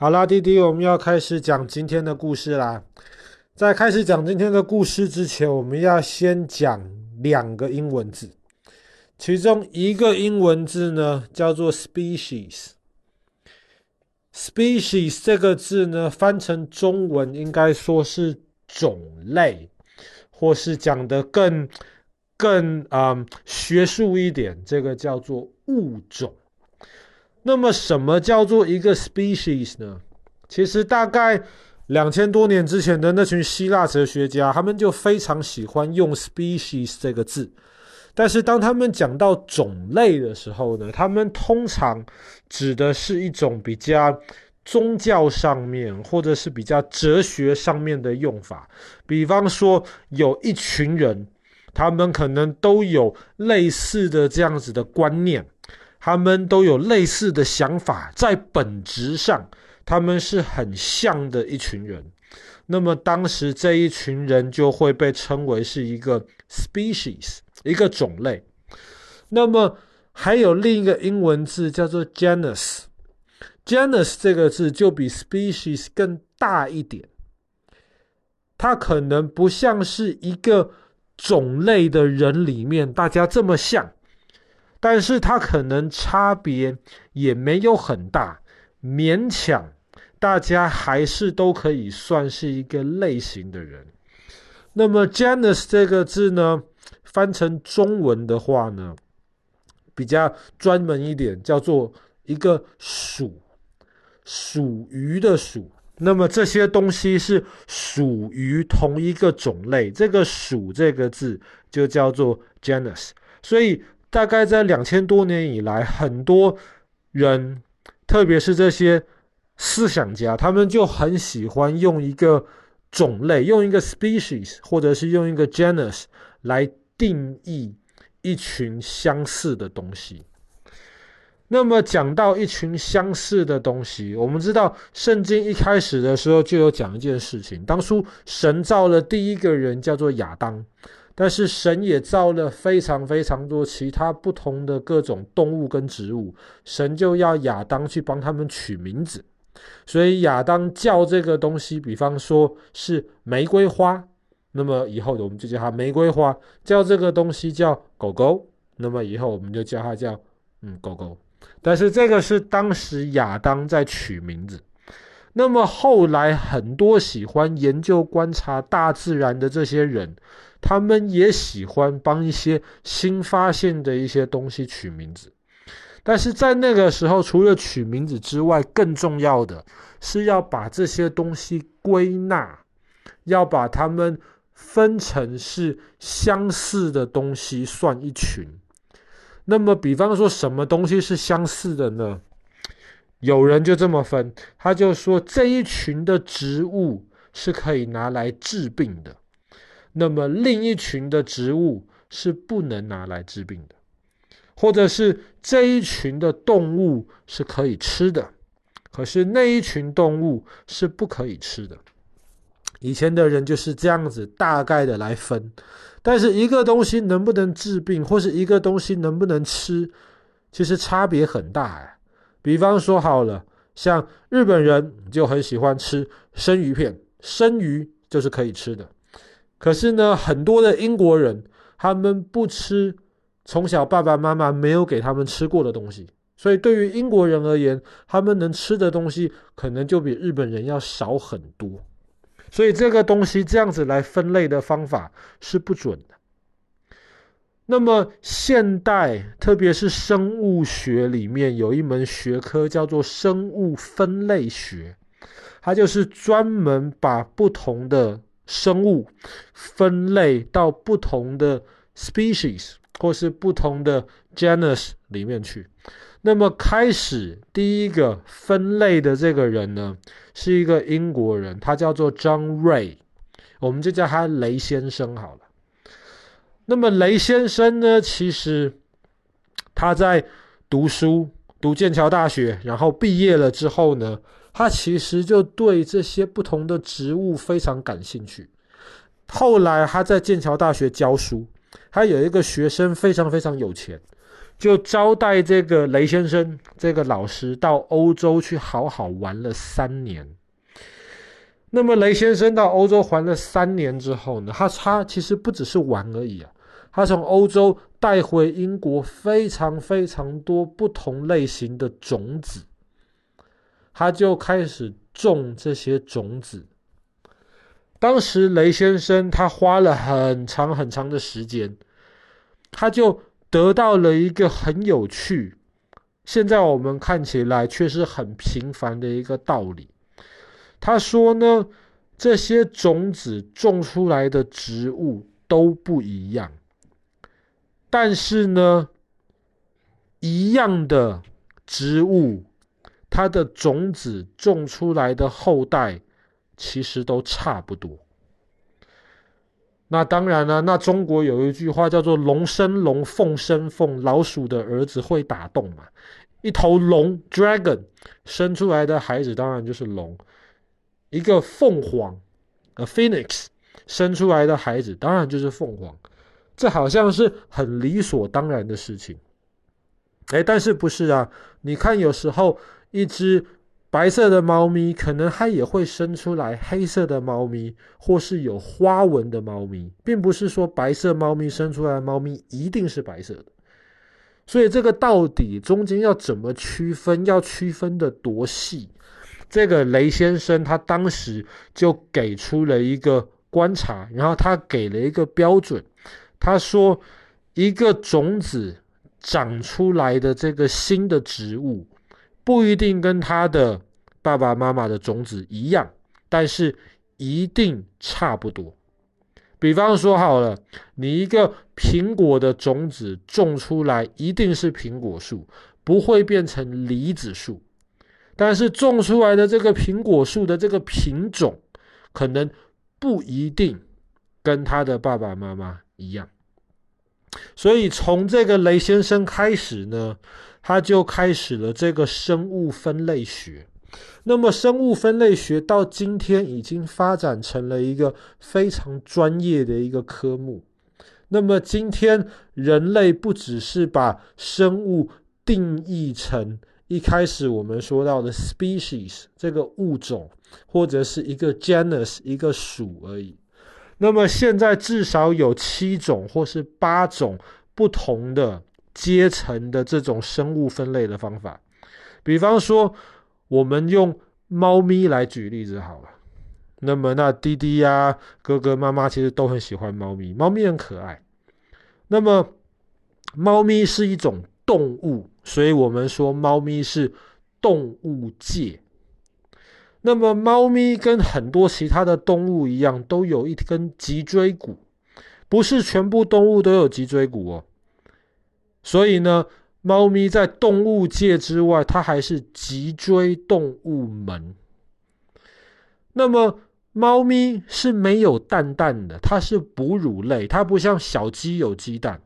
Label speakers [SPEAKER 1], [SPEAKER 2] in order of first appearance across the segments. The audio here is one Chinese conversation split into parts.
[SPEAKER 1] 好啦，弟弟，我们要开始讲今天的故事啦。在开始讲今天的故事之前，我们要先讲两个英文字，其中一个英文字呢叫做 species。species 这个字呢，翻成中文应该说是种类，或是讲得更更啊、嗯、学术一点，这个叫做物种。那么，什么叫做一个 species 呢？其实，大概两千多年之前的那群希腊哲学家，他们就非常喜欢用 species 这个字。但是，当他们讲到种类的时候呢，他们通常指的是一种比较宗教上面，或者是比较哲学上面的用法。比方说，有一群人，他们可能都有类似的这样子的观念。他们都有类似的想法，在本质上，他们是很像的一群人。那么当时这一群人就会被称为是一个 species，一个种类。那么还有另一个英文字叫做 genus，genus 这个字就比 species 更大一点。它可能不像是一个种类的人里面大家这么像。但是它可能差别也没有很大，勉强大家还是都可以算是一个类型的人。那么 genus 这个字呢，翻成中文的话呢，比较专门一点，叫做一个属，属于的属。那么这些东西是属于同一个种类，这个属这个字就叫做 genus。所以。大概在两千多年以来，很多人，特别是这些思想家，他们就很喜欢用一个种类，用一个 species，或者是用一个 genus 来定义一群相似的东西。那么讲到一群相似的东西，我们知道圣经一开始的时候就有讲一件事情，当初神造了第一个人叫做亚当。但是神也造了非常非常多其他不同的各种动物跟植物，神就要亚当去帮他们取名字，所以亚当叫这个东西，比方说是玫瑰花，那么以后我们就叫它玫瑰花；叫这个东西叫狗狗，那么以后我们就叫它叫嗯狗狗。但是这个是当时亚当在取名字，那么后来很多喜欢研究观察大自然的这些人。他们也喜欢帮一些新发现的一些东西取名字，但是在那个时候，除了取名字之外，更重要的是要把这些东西归纳，要把它们分成是相似的东西算一群。那么，比方说什么东西是相似的呢？有人就这么分，他就说这一群的植物是可以拿来治病的。那么另一群的植物是不能拿来治病的，或者是这一群的动物是可以吃的，可是那一群动物是不可以吃的。以前的人就是这样子大概的来分，但是一个东西能不能治病，或是一个东西能不能吃，其实差别很大哎。比方说好了，像日本人就很喜欢吃生鱼片，生鱼就是可以吃的。可是呢，很多的英国人他们不吃从小爸爸妈妈没有给他们吃过的东西，所以对于英国人而言，他们能吃的东西可能就比日本人要少很多。所以这个东西这样子来分类的方法是不准的。那么现代，特别是生物学里面有一门学科叫做生物分类学，它就是专门把不同的。生物分类到不同的 species 或是不同的 genus 里面去。那么开始第一个分类的这个人呢，是一个英国人，他叫做 John Ray，我们就叫他雷先生好了。那么雷先生呢，其实他在读书，读剑桥大学，然后毕业了之后呢，他其实就对这些不同的植物非常感兴趣。后来他在剑桥大学教书，他有一个学生非常非常有钱，就招待这个雷先生这个老师到欧洲去好好玩了三年。那么雷先生到欧洲玩了三年之后呢，他他其实不只是玩而已啊，他从欧洲带回英国非常非常多不同类型的种子，他就开始种这些种子。当时雷先生他花了很长很长的时间，他就得到了一个很有趣，现在我们看起来却是很平凡的一个道理。他说呢，这些种子种出来的植物都不一样，但是呢，一样的植物，它的种子种出来的后代其实都差不多。那当然了，那中国有一句话叫做“龙生龙，凤生凤”，老鼠的儿子会打洞嘛。一头龙 （dragon） 生出来的孩子当然就是龙。一个凤凰，a phoenix，生出来的孩子当然就是凤凰，这好像是很理所当然的事情。哎，但是不是啊？你看，有时候一只白色的猫咪，可能它也会生出来黑色的猫咪，或是有花纹的猫咪，并不是说白色猫咪生出来的猫咪一定是白色的。所以这个到底中间要怎么区分？要区分得多细？这个雷先生他当时就给出了一个观察，然后他给了一个标准。他说，一个种子长出来的这个新的植物，不一定跟他的爸爸妈妈的种子一样，但是一定差不多。比方说好了，你一个苹果的种子种出来，一定是苹果树，不会变成梨子树。但是种出来的这个苹果树的这个品种，可能不一定跟他的爸爸妈妈一样。所以从这个雷先生开始呢，他就开始了这个生物分类学。那么生物分类学到今天已经发展成了一个非常专业的一个科目。那么今天人类不只是把生物定义成。一开始我们说到的 species 这个物种，或者是一个 genus 一个属而已。那么现在至少有七种或是八种不同的阶层的这种生物分类的方法。比方说，我们用猫咪来举例子好了。那么那弟弟呀、哥哥妈妈其实都很喜欢猫咪，猫咪很可爱。那么猫咪是一种动物。所以我们说，猫咪是动物界。那么，猫咪跟很多其他的动物一样，都有一根脊椎骨，不是全部动物都有脊椎骨哦。所以呢，猫咪在动物界之外，它还是脊椎动物门。那么，猫咪是没有蛋蛋的，它是哺乳类，它不像小鸡有鸡蛋，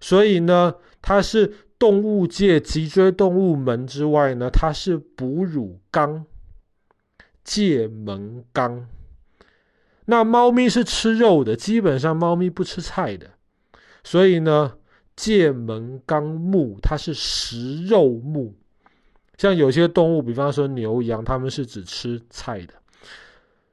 [SPEAKER 1] 所以呢，它是。动物界脊椎动物门之外呢，它是哺乳纲，界门纲。那猫咪是吃肉的，基本上猫咪不吃菜的，所以呢，界门纲目它是食肉目。像有些动物，比方说牛羊，它们是只吃菜的。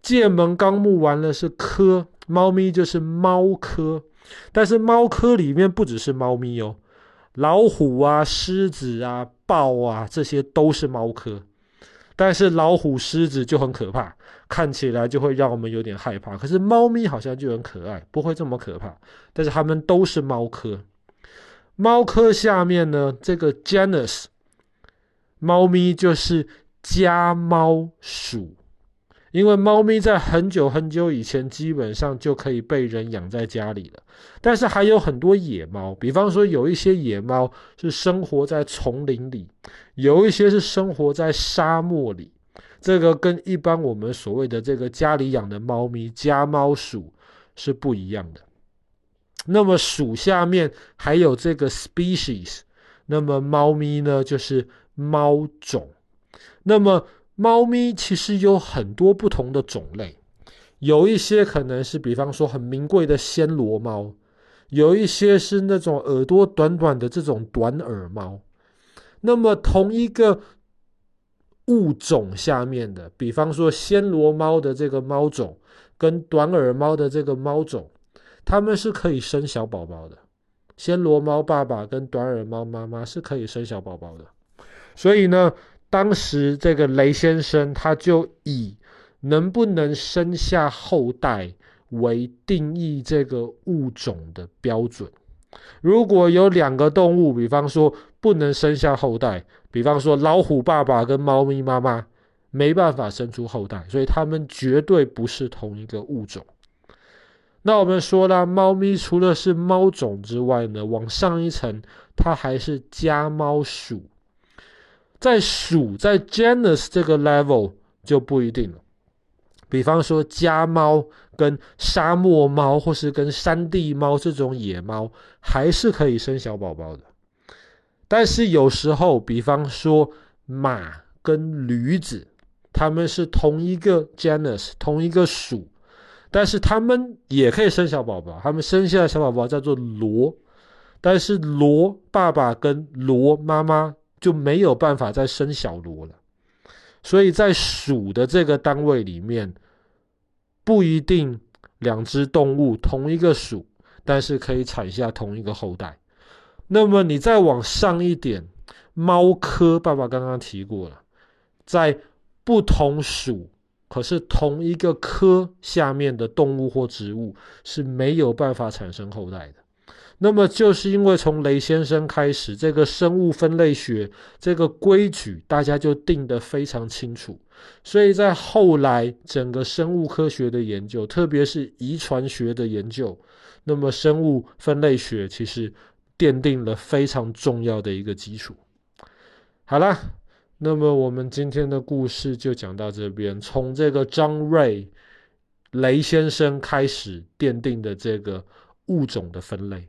[SPEAKER 1] 界门纲目完了是科，猫咪就是猫科，但是猫科里面不只是猫咪哦。老虎啊、狮子啊、豹啊，这些都是猫科，但是老虎、狮子就很可怕，看起来就会让我们有点害怕。可是猫咪好像就很可爱，不会这么可怕。但是它们都是猫科，猫科下面呢，这个 genus，猫咪就是家猫属。因为猫咪在很久很久以前，基本上就可以被人养在家里了。但是还有很多野猫，比方说有一些野猫是生活在丛林里，有一些是生活在沙漠里。这个跟一般我们所谓的这个家里养的猫咪家猫鼠是不一样的。那么鼠下面还有这个 species，那么猫咪呢就是猫种。那么猫咪其实有很多不同的种类，有一些可能是，比方说很名贵的暹罗猫，有一些是那种耳朵短短的这种短耳猫。那么同一个物种下面的，比方说暹罗猫的这个猫种跟短耳猫的这个猫种，它们是可以生小宝宝的。暹罗猫爸爸跟短耳猫妈妈是可以生小宝宝的。所以呢，当时这个雷先生他就以能不能生下后代为定义这个物种的标准。如果有两个动物，比方说不能生下后代，比方说老虎爸爸跟猫咪妈妈没办法生出后代，所以它们绝对不是同一个物种。那我们说了，猫咪除了是猫种之外呢，往上一层，它还是家猫属。在属在 genus 这个 level 就不一定了。比方说家猫跟沙漠猫，或是跟山地猫这种野猫，还是可以生小宝宝的。但是有时候，比方说马跟驴子，它们是同一个 genus 同一个属。但是他们也可以生小宝宝，他们生下的小宝宝叫做骡，但是骡爸爸跟骡妈妈就没有办法再生小骡了，所以在属的这个单位里面，不一定两只动物同一个属，但是可以产下同一个后代。那么你再往上一点，猫科爸爸刚刚提过了，在不同属。可是同一个科下面的动物或植物是没有办法产生后代的。那么就是因为从雷先生开始，这个生物分类学这个规矩大家就定得非常清楚。所以在后来整个生物科学的研究，特别是遗传学的研究，那么生物分类学其实奠定了非常重要的一个基础。好了。那么我们今天的故事就讲到这边，从这个张瑞雷先生开始奠定的这个物种的分类。